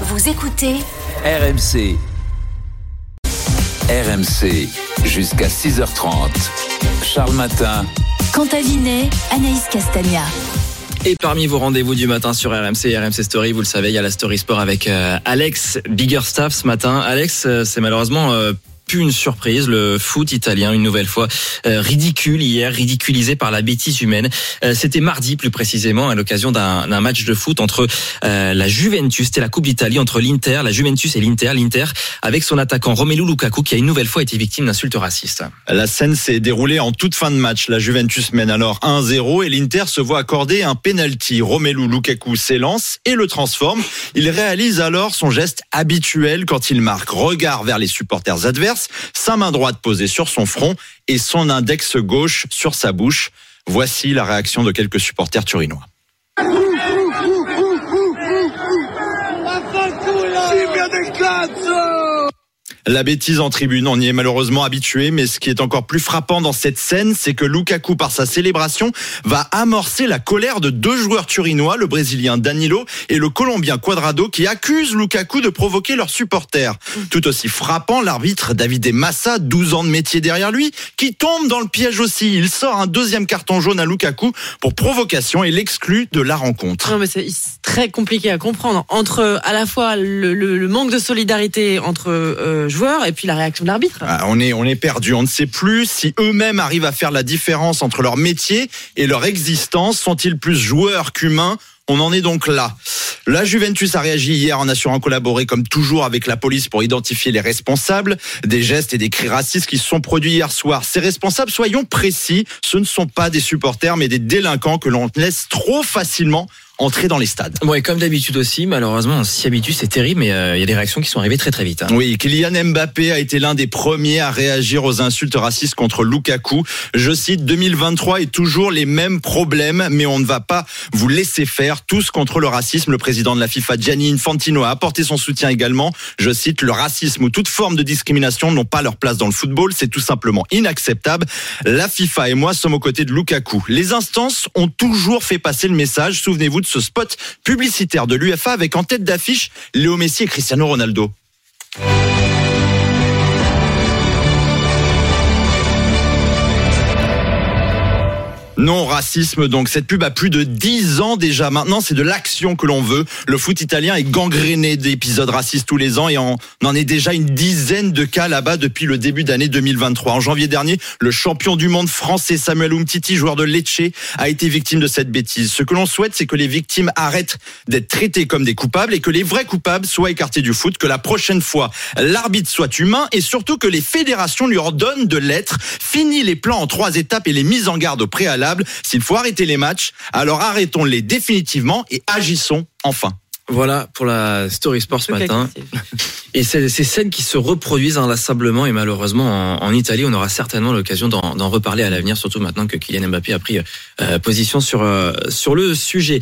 Vous écoutez RMC. RMC, jusqu'à 6h30. Charles Matin. Quentin Vinet, Anaïs Castagna. Et parmi vos rendez-vous du matin sur RMC et RMC Story, vous le savez, il y a la Story Sport avec euh, Alex Biggerstaff ce matin. Alex, euh, c'est malheureusement euh, une surprise. Le foot italien, une nouvelle fois, euh, ridicule hier, ridiculisé par la bêtise humaine. Euh, C'était mardi plus précisément à l'occasion d'un match de foot entre euh, la Juventus, c'était la Coupe d'Italie, entre l'Inter, la Juventus et l'Inter. L'Inter avec son attaquant Romelu Lukaku qui a une nouvelle fois été victime d'insultes racistes. La scène s'est déroulée en toute fin de match. La Juventus mène alors 1-0 et l'Inter se voit accorder un penalty. Romelu Lukaku s'élance et le transforme. Il réalise alors son geste habituel quand il marque. Regard vers les supporters adverses, sa main droite posée sur son front et son index gauche sur sa bouche. Voici la réaction de quelques supporters turinois. La bêtise en tribune, on y est malheureusement habitué, mais ce qui est encore plus frappant dans cette scène, c'est que Lukaku, par sa célébration, va amorcer la colère de deux joueurs turinois, le Brésilien Danilo et le Colombien Quadrado, qui accusent Lukaku de provoquer leurs supporters. Tout aussi frappant, l'arbitre David Massa, 12 ans de métier derrière lui, qui tombe dans le piège aussi. Il sort un deuxième carton jaune à Lukaku pour provocation et l'exclut de la rencontre. Non, mais c'est très compliqué à comprendre. Entre à la fois le, le- le manque de solidarité entre euh, et puis la réaction de l'arbitre. Ah, on est, on est perdu. On ne sait plus si eux-mêmes arrivent à faire la différence entre leur métier et leur existence. Sont-ils plus joueurs qu'humains? On en est donc là. La Juventus a réagi hier en assurant collaborer comme toujours avec la police pour identifier les responsables des gestes et des cris racistes qui se sont produits hier soir. Ces responsables, soyons précis, ce ne sont pas des supporters mais des délinquants que l'on laisse trop facilement entrer dans les stades. Bon, et comme d'habitude aussi, malheureusement, on s'y habitue, c'est terrible, mais euh, il y a des réactions qui sont arrivées très très vite. hein. Oui, Kylian Mbappé a été l'un des premiers à réagir aux insultes racistes contre Lukaku. Je cite 2023 et toujours les mêmes problèmes, mais on ne va pas vous laisser faire tous contre le racisme. Le président de la FIFA, Gianni Infantino, a apporté son soutien également. Je cite le racisme ou toute forme de discrimination n'ont pas leur place dans le football. C'est tout simplement inacceptable. La FIFA et moi sommes aux côtés de Lukaku. Les instances ont toujours fait passer le message. Souvenez-vous ce spot publicitaire de l'UFA avec en tête d'affiche Léo Messi et Cristiano Ronaldo. Non racisme donc cette pub a plus de 10 ans déjà. Maintenant c'est de l'action que l'on veut. Le foot italien est gangréné d'épisodes racistes tous les ans et on en est déjà une dizaine de cas là-bas depuis le début d'année 2023 en janvier dernier le champion du monde français Samuel Umtiti joueur de Lecce a été victime de cette bêtise. Ce que l'on souhaite c'est que les victimes arrêtent d'être traitées comme des coupables et que les vrais coupables soient écartés du foot que la prochaine fois l'arbitre soit humain et surtout que les fédérations lui ordonnent de l'être. Fini les plans en trois étapes et les mises en garde au préalable s'il faut arrêter les matchs, alors arrêtons-les définitivement et agissons enfin. Voilà pour la Story Sport ce matin. Et c'est ces scènes qui se reproduisent inlassablement et malheureusement en, en Italie, on aura certainement l'occasion d'en d'en reparler à l'avenir, surtout maintenant que Kylian Mbappé a pris euh, position sur, euh, sur le sujet.